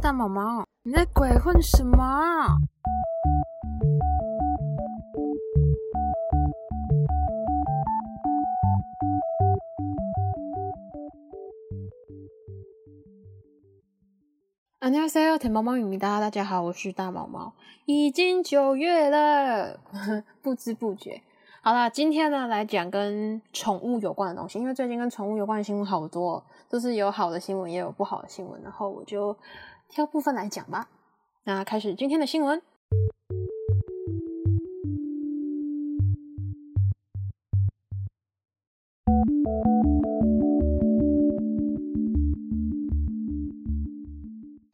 大毛毛，你在鬼混什么？안녕하세요甜毛毛雨哒，大家好，我是大毛毛。已经九月了，不知不觉。好啦，今天呢来讲跟宠物有关的东西，因为最近跟宠物有关的新闻好多，都是有好的新闻，也有不好的新闻，然后我就 挑部分来讲吧。那开始今天的新闻。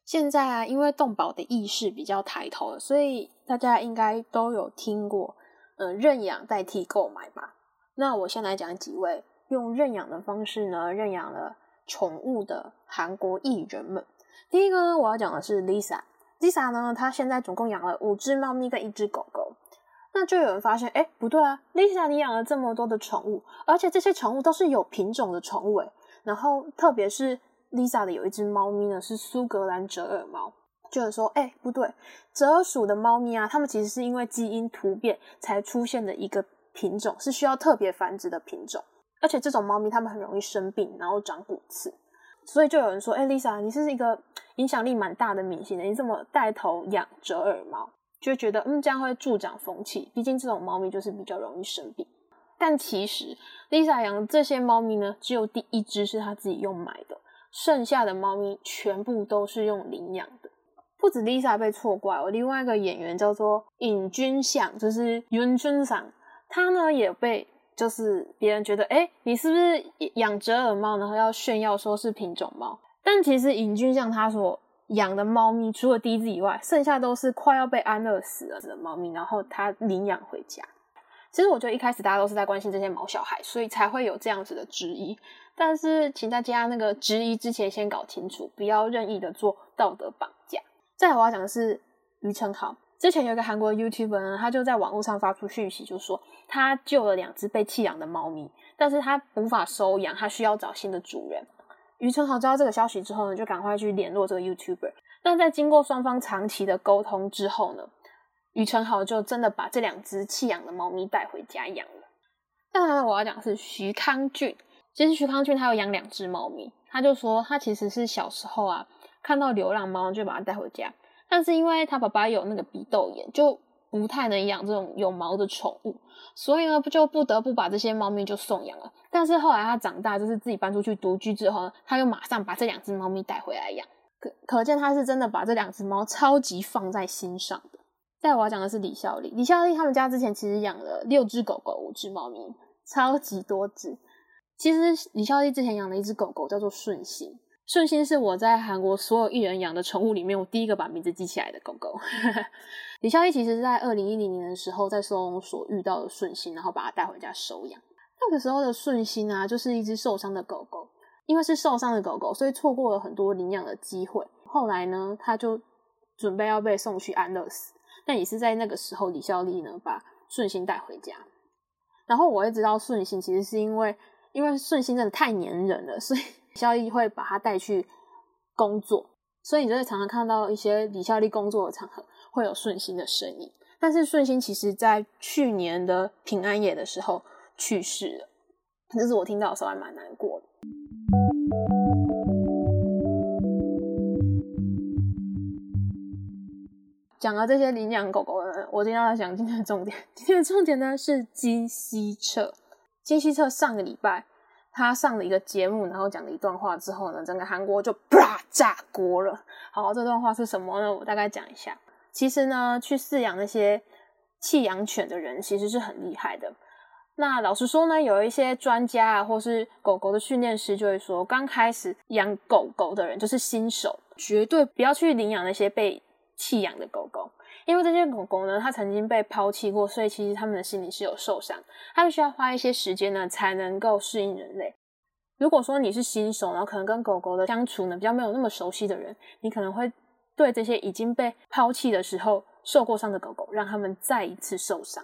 现在啊，因为动保的意识比较抬头了，所以大家应该都有听过，嗯，认养代替购买吧。那我先来讲几位用认养的方式呢，认养了宠物的韩国艺人们。第一个呢，我要讲的是 Lisa。Lisa 呢，她现在总共养了五只猫咪跟一只狗狗。那就有人发现，哎，不对啊，Lisa 你养了这么多的宠物，而且这些宠物都是有品种的宠物，哎，然后特别是。Lisa 的有一只猫咪呢，是苏格兰折耳猫。就是说，哎，不对，折耳鼠的猫咪啊，它们其实是因为基因突变才出现的一个品种，是需要特别繁殖的品种。而且这种猫咪它们很容易生病，然后长骨刺。所以就有人说，哎，Lisa，你是一个影响力蛮大的明星的，你怎么带头养折耳猫？就觉得，嗯，这样会助长风气，毕竟这种猫咪就是比较容易生病。但其实，Lisa 养这些猫咪呢，只有第一只是她自己用买的，剩下的猫咪全部都是用领养的。不止 Lisa 被错怪，我另外一个演员叫做尹君相，就是尹君相，他呢也被。就是别人觉得，哎，你是不是养折耳猫，然后要炫耀说是品种猫？但其实尹君相他所养的猫咪，除了第一只以外，剩下都是快要被安乐死了的猫咪，然后他领养回家。其实我觉得一开始大家都是在关心这些毛小孩，所以才会有这样子的质疑。但是，请大家那个质疑之前先搞清楚，不要任意的做道德绑架。再，我要讲的是于承豪。之前有一个韩国 YouTuber 呢，他就在网络上发出讯息，就说他救了两只被弃养的猫咪，但是他无法收养，他需要找新的主人。于承豪知道这个消息之后呢，就赶快去联络这个 YouTuber。那在经过双方长期的沟通之后呢，于承豪就真的把这两只弃养的猫咪带回家养了。再来，我要讲是徐康俊。其实徐康俊他有养两只猫咪，他就说他其实是小时候啊看到流浪猫就把它带回家，但是因为他爸爸有那个鼻窦炎，就不太能养这种有毛的宠物，所以呢不就不得不把这些猫咪就送养了。但是后来他长大，就是自己搬出去独居之后呢，他又马上把这两只猫咪带回来养，可可见他是真的把这两只猫超级放在心上的。再我要讲的是李孝利，李孝利他们家之前其实养了六只狗狗、五只猫咪，超级多只。其实李孝利之前养了一只狗狗叫做顺心，顺心是我在韩国所有艺人养的宠物里面，我第一个把名字记起来的狗狗。李孝利其实是在二零一零年的时候在收容所遇到了顺心，然后把它带回家收养。那个时候的顺心啊，就是一只受伤的狗狗，因为是受伤的狗狗，所以错过了很多领养的机会。后来呢，他就准备要被送去安乐死，但也是在那个时候，李孝利呢把顺心带回家。然后我也知道顺心其实是因为。因为顺心真的太粘人了，所以孝利会把他带去工作，所以你就会常常看到一些李孝利工作的场合会有顺心的身影。但是顺心其实在去年的平安夜的时候去世了，这是我听到的时候还蛮难过的。讲了这些领养狗狗的，我今天要讲今天的重点。今天的重点呢是金希澈。金希澈上个礼拜，他上了一个节目，然后讲了一段话之后呢，整个韩国就啪炸锅了。好，这段话是什么呢？我大概讲一下。其实呢，去饲养那些弃养犬的人，其实是很厉害的。那老实说呢，有一些专家啊，或是狗狗的训练师就会说，刚开始养狗狗的人就是新手，绝对不要去领养那些被弃养的狗狗。因为这些狗狗呢，它曾经被抛弃过，所以其实它们的心理是有受伤，它们需要花一些时间呢，才能够适应人类。如果说你是新手，然后可能跟狗狗的相处呢比较没有那么熟悉的人，你可能会对这些已经被抛弃的时候受过伤的狗狗，让他们再一次受伤。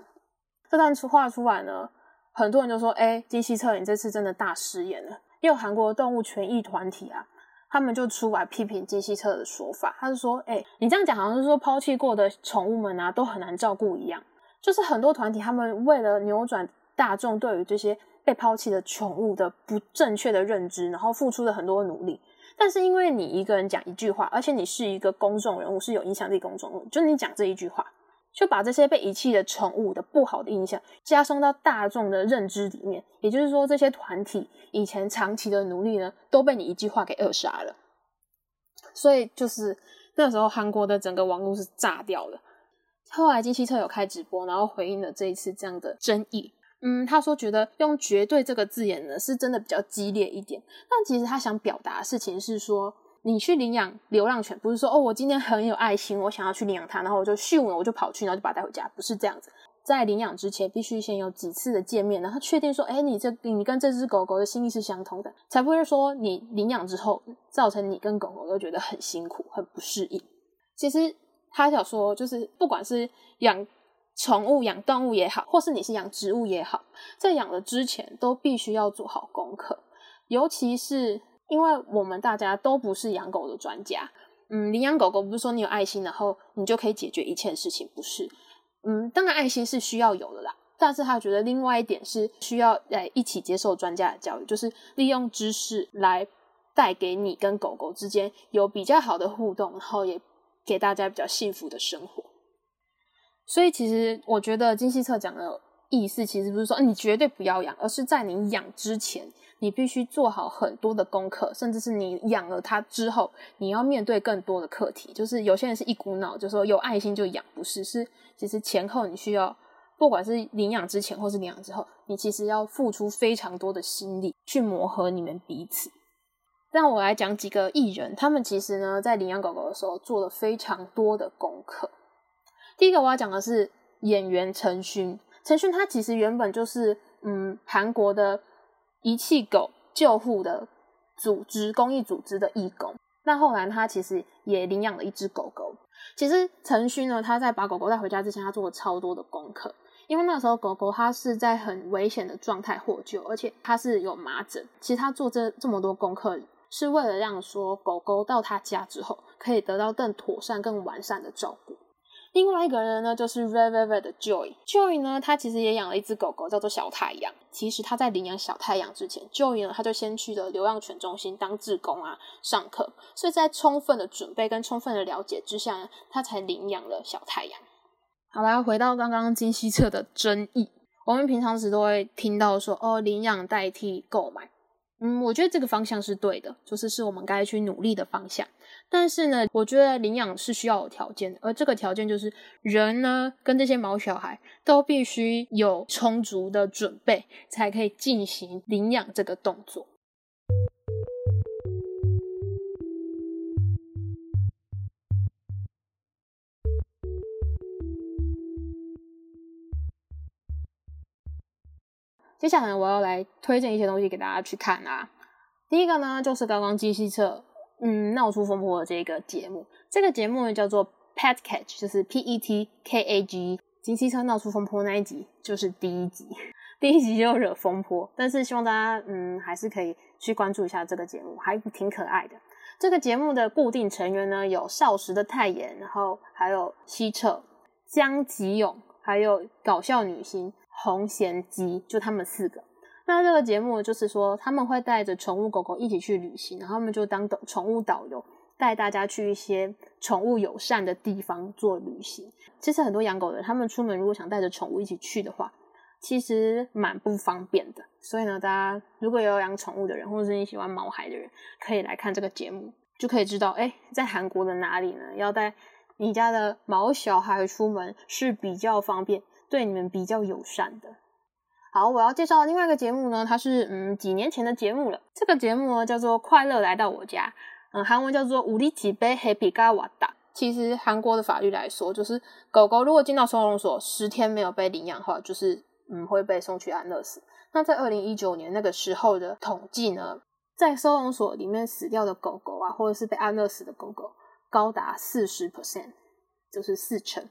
这段出话出来呢，很多人就说：“哎，金希澈，你这次真的大失言了。”也有韩国动物权益团体啊。他们就出来批评金希澈的说法，他就说：“哎，你这样讲好像是说抛弃过的宠物们啊都很难照顾一样。就是很多团体他们为了扭转大众对于这些被抛弃的宠物的不正确的认知，然后付出了很多努力。但是因为你一个人讲一句话，而且你是一个公众人物，是有影响力公众人物，就你讲这一句话。”就把这些被遗弃的宠物的不好的印象加深到大众的认知里面，也就是说，这些团体以前长期的努力呢，都被你一句话给扼杀了。所以就是那时候韩国的整个网络是炸掉了。后来金希澈有开直播，然后回应了这一次这样的争议。嗯，他说觉得用“绝对”这个字眼呢，是真的比较激烈一点。但其实他想表达的事情是说。你去领养流浪犬，不是说哦，我今天很有爱心，我想要去领养它，然后我就训了，我就跑去，然后就把它带回家，不是这样子。在领养之前，必须先有几次的见面，然后确定说，哎，你这你跟这只狗狗的心意是相通的，才不会说你领养之后造成你跟狗狗都觉得很辛苦、很不适应。其实他想说，就是不管是养宠物、养动物也好，或是你是养植物也好，在养了之前都必须要做好功课，尤其是。因为我们大家都不是养狗的专家，嗯，领养狗狗不是说你有爱心，然后你就可以解决一切事情，不是，嗯，当然爱心是需要有的啦，但是他觉得另外一点是需要来一起接受专家的教育，就是利用知识来带给你跟狗狗之间有比较好的互动，然后也给大家比较幸福的生活。所以其实我觉得金希澈讲的意思，其实不是说你绝对不要养，而是在你养之前。你必须做好很多的功课，甚至是你养了它之后，你要面对更多的课题。就是有些人是一股脑，就说有爱心就养，不是？是其实前后你需要，不管是领养之前或是领养之后，你其实要付出非常多的心力去磨合你们彼此。让我来讲几个艺人，他们其实呢在领养狗狗的时候做了非常多的功课。第一个我要讲的是演员陈勋，陈勋他其实原本就是嗯韩国的。遗弃狗救护的组织，公益组织的义工。那后来他其实也领养了一只狗狗。其实陈勋呢，他在把狗狗带回家之前，他做了超多的功课。因为那时候狗狗它是在很危险的状态获救，而且它是有麻疹。其实他做这这么多功课，是为了让说狗狗到他家之后，可以得到更妥善、更完善的照顾。另外一个人呢，就是 Red Velvet 的 Joy。Joy 呢，他其实也养了一只狗狗，叫做小太阳。其实他在领养小太阳之前，Joy 呢，他就先去了流浪犬中心当志工啊，上课。所以在充分的准备跟充分的了解之下，他才领养了小太阳。好了，回到刚刚金希澈的争议，我们平常时都会听到说，哦，领养代替购买。嗯，我觉得这个方向是对的，就是是我们该去努力的方向。但是呢，我觉得领养是需要有条件的，而这个条件就是人呢跟这些毛小孩都必须有充足的准备，才可以进行领养这个动作。接下来我要来推荐一些东西给大家去看啊。第一个呢，就是刚刚金希澈嗯闹出风波的这个节目，这个节目呢叫做 Pet Catch，就是 P E T K A G。金希澈闹出风波那一集就是第一集，第一集就惹风波。但是希望大家嗯还是可以去关注一下这个节目，还挺可爱的。这个节目的固定成员呢有少时的泰妍，然后还有希澈、江吉勇，还有搞笑女星。红贤基就他们四个，那这个节目就是说他们会带着宠物狗狗一起去旅行，然后他们就当宠宠物导游，带大家去一些宠物友善的地方做旅行。其实很多养狗的，他们出门如果想带着宠物一起去的话，其实蛮不方便的。所以呢，大家如果有养宠物的人，或者是你喜欢毛孩的人，可以来看这个节目，就可以知道，哎，在韩国的哪里呢？要带你家的毛小孩出门是比较方便。对你们比较友善的。好，我要介绍另外一个节目呢，它是嗯几年前的节目了。这个节目呢叫做《快乐来到我家》，嗯，韩文叫做우리집에 Happy 가왔다。其实韩国的法律来说，就是狗狗如果进到收容所十天没有被领养的话，就是嗯会被送去安乐死。那在二零一九年那个时候的统计呢，在收容所里面死掉的狗狗啊，或者是被安乐死的狗狗，高达四十 percent，就是四成，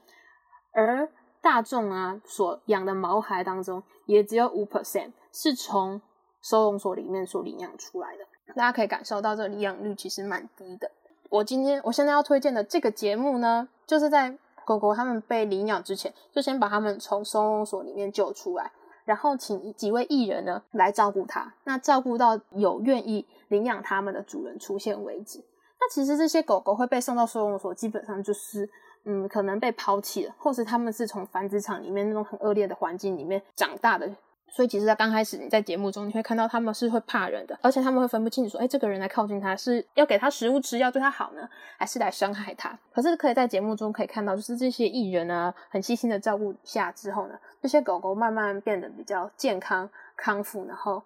而 大众啊，所养的毛孩当中，也只有五 percent 是从收容所里面所领养出来的。大家可以感受到这领养率其实蛮低的。我今天我现在要推荐的这个节目呢，就是在狗狗它们被领养之前，就先把它们从收容所里面救出来，然后请几位艺人呢来照顾它，那照顾到有愿意领养他们的主人出现为止。那其实这些狗狗会被送到收容所，基本上就是嗯，可能被抛弃了，或是它们是从繁殖场里面那种很恶劣的环境里面长大的。所以其实，在刚开始你在节目中，你会看到他们是会怕人的，而且他们会分不清楚说，哎，这个人来靠近他是要给他食物吃，要对他好呢，还是来伤害他？可是可以在节目中可以看到，就是这些艺人呢，很细心的照顾下之后呢，这些狗狗慢慢变得比较健康康复，然后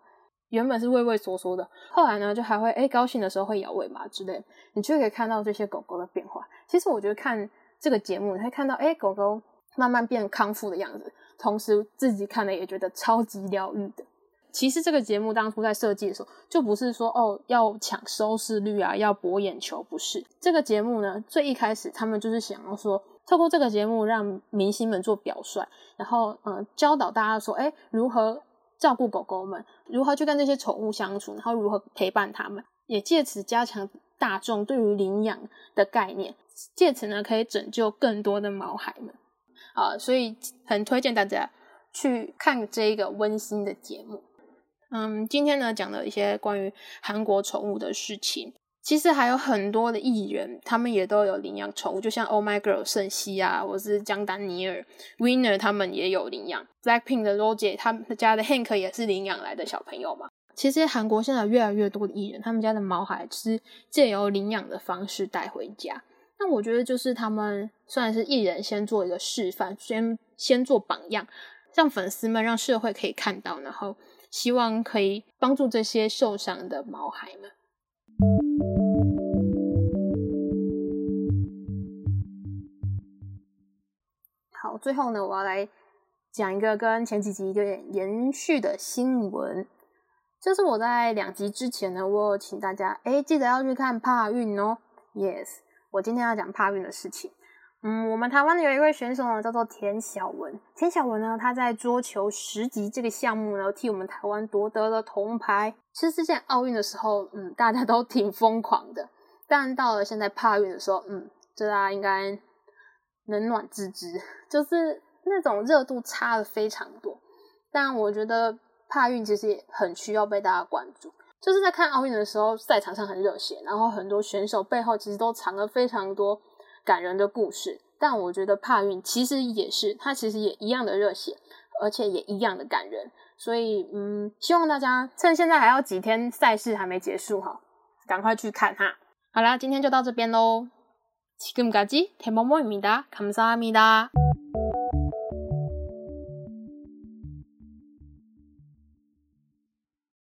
原本是畏畏缩缩的，后来呢，就还会哎高兴的时候会摇尾巴之类，你就可以看到这些狗狗的变化。其实我觉得看这个节目，你会看到哎狗狗慢慢变康复的样子。同时自己看了也觉得超级疗愈的。其实这个节目当初在设计的时候，就不是说哦要抢收视率啊，要博眼球，不是。这个节目呢，最一开始他们就是想要说，透过这个节目让明星们做表率，然后嗯教导大家说，哎，如何照顾狗狗们，如何去跟这些宠物相处，然后如何陪伴他们，也借此加强大众对于领养的概念，借此呢可以拯救更多的毛孩们。啊，所以很推荐大家去看这一个温馨的节目。嗯，今天呢讲了一些关于韩国宠物的事情，其实还有很多的艺人，他们也都有领养宠物，就像 Oh My Girl 圣熙啊，或是江丹尼尔、Winner 他们也有领养。Blackpink 的 Roger 他们家的 Hank 也是领养来的小朋友嘛。其实韩国现在越来越多的艺人，他们家的毛孩是借由领养的方式带回家。那我觉得就是他们算是艺人先做一个示范，先先做榜样，让粉丝们、让社会可以看到，然后希望可以帮助这些受伤的毛孩们。好，最后呢，我要来讲一个跟前几集有点延续的新闻，就是我在两集之前呢，我有请大家哎记得要去看帕运哦，yes。我今天要讲帕运的事情。嗯，我们台湾的有一位选手呢，叫做田小文。田小文呢，他在桌球十级这个项目呢，替我们台湾夺得了铜牌。其实之前奥运的时候，嗯，大家都挺疯狂的。但到了现在帕运的时候，嗯，大家应该冷暖自知，就是那种热度差了非常多。但我觉得帕运其实也很需要被大家关注。就是在看奥运的时候，赛场上很热血，然后很多选手背后其实都藏了非常多感人的故事。但我觉得帕运其实也是，它其实也一样的热血，而且也一样的感人。所以，嗯，希望大家趁现在还有几天赛事还没结束哈，赶快去看哈。好啦，今天就到这边喽。지금까지대모모입니다감사합니다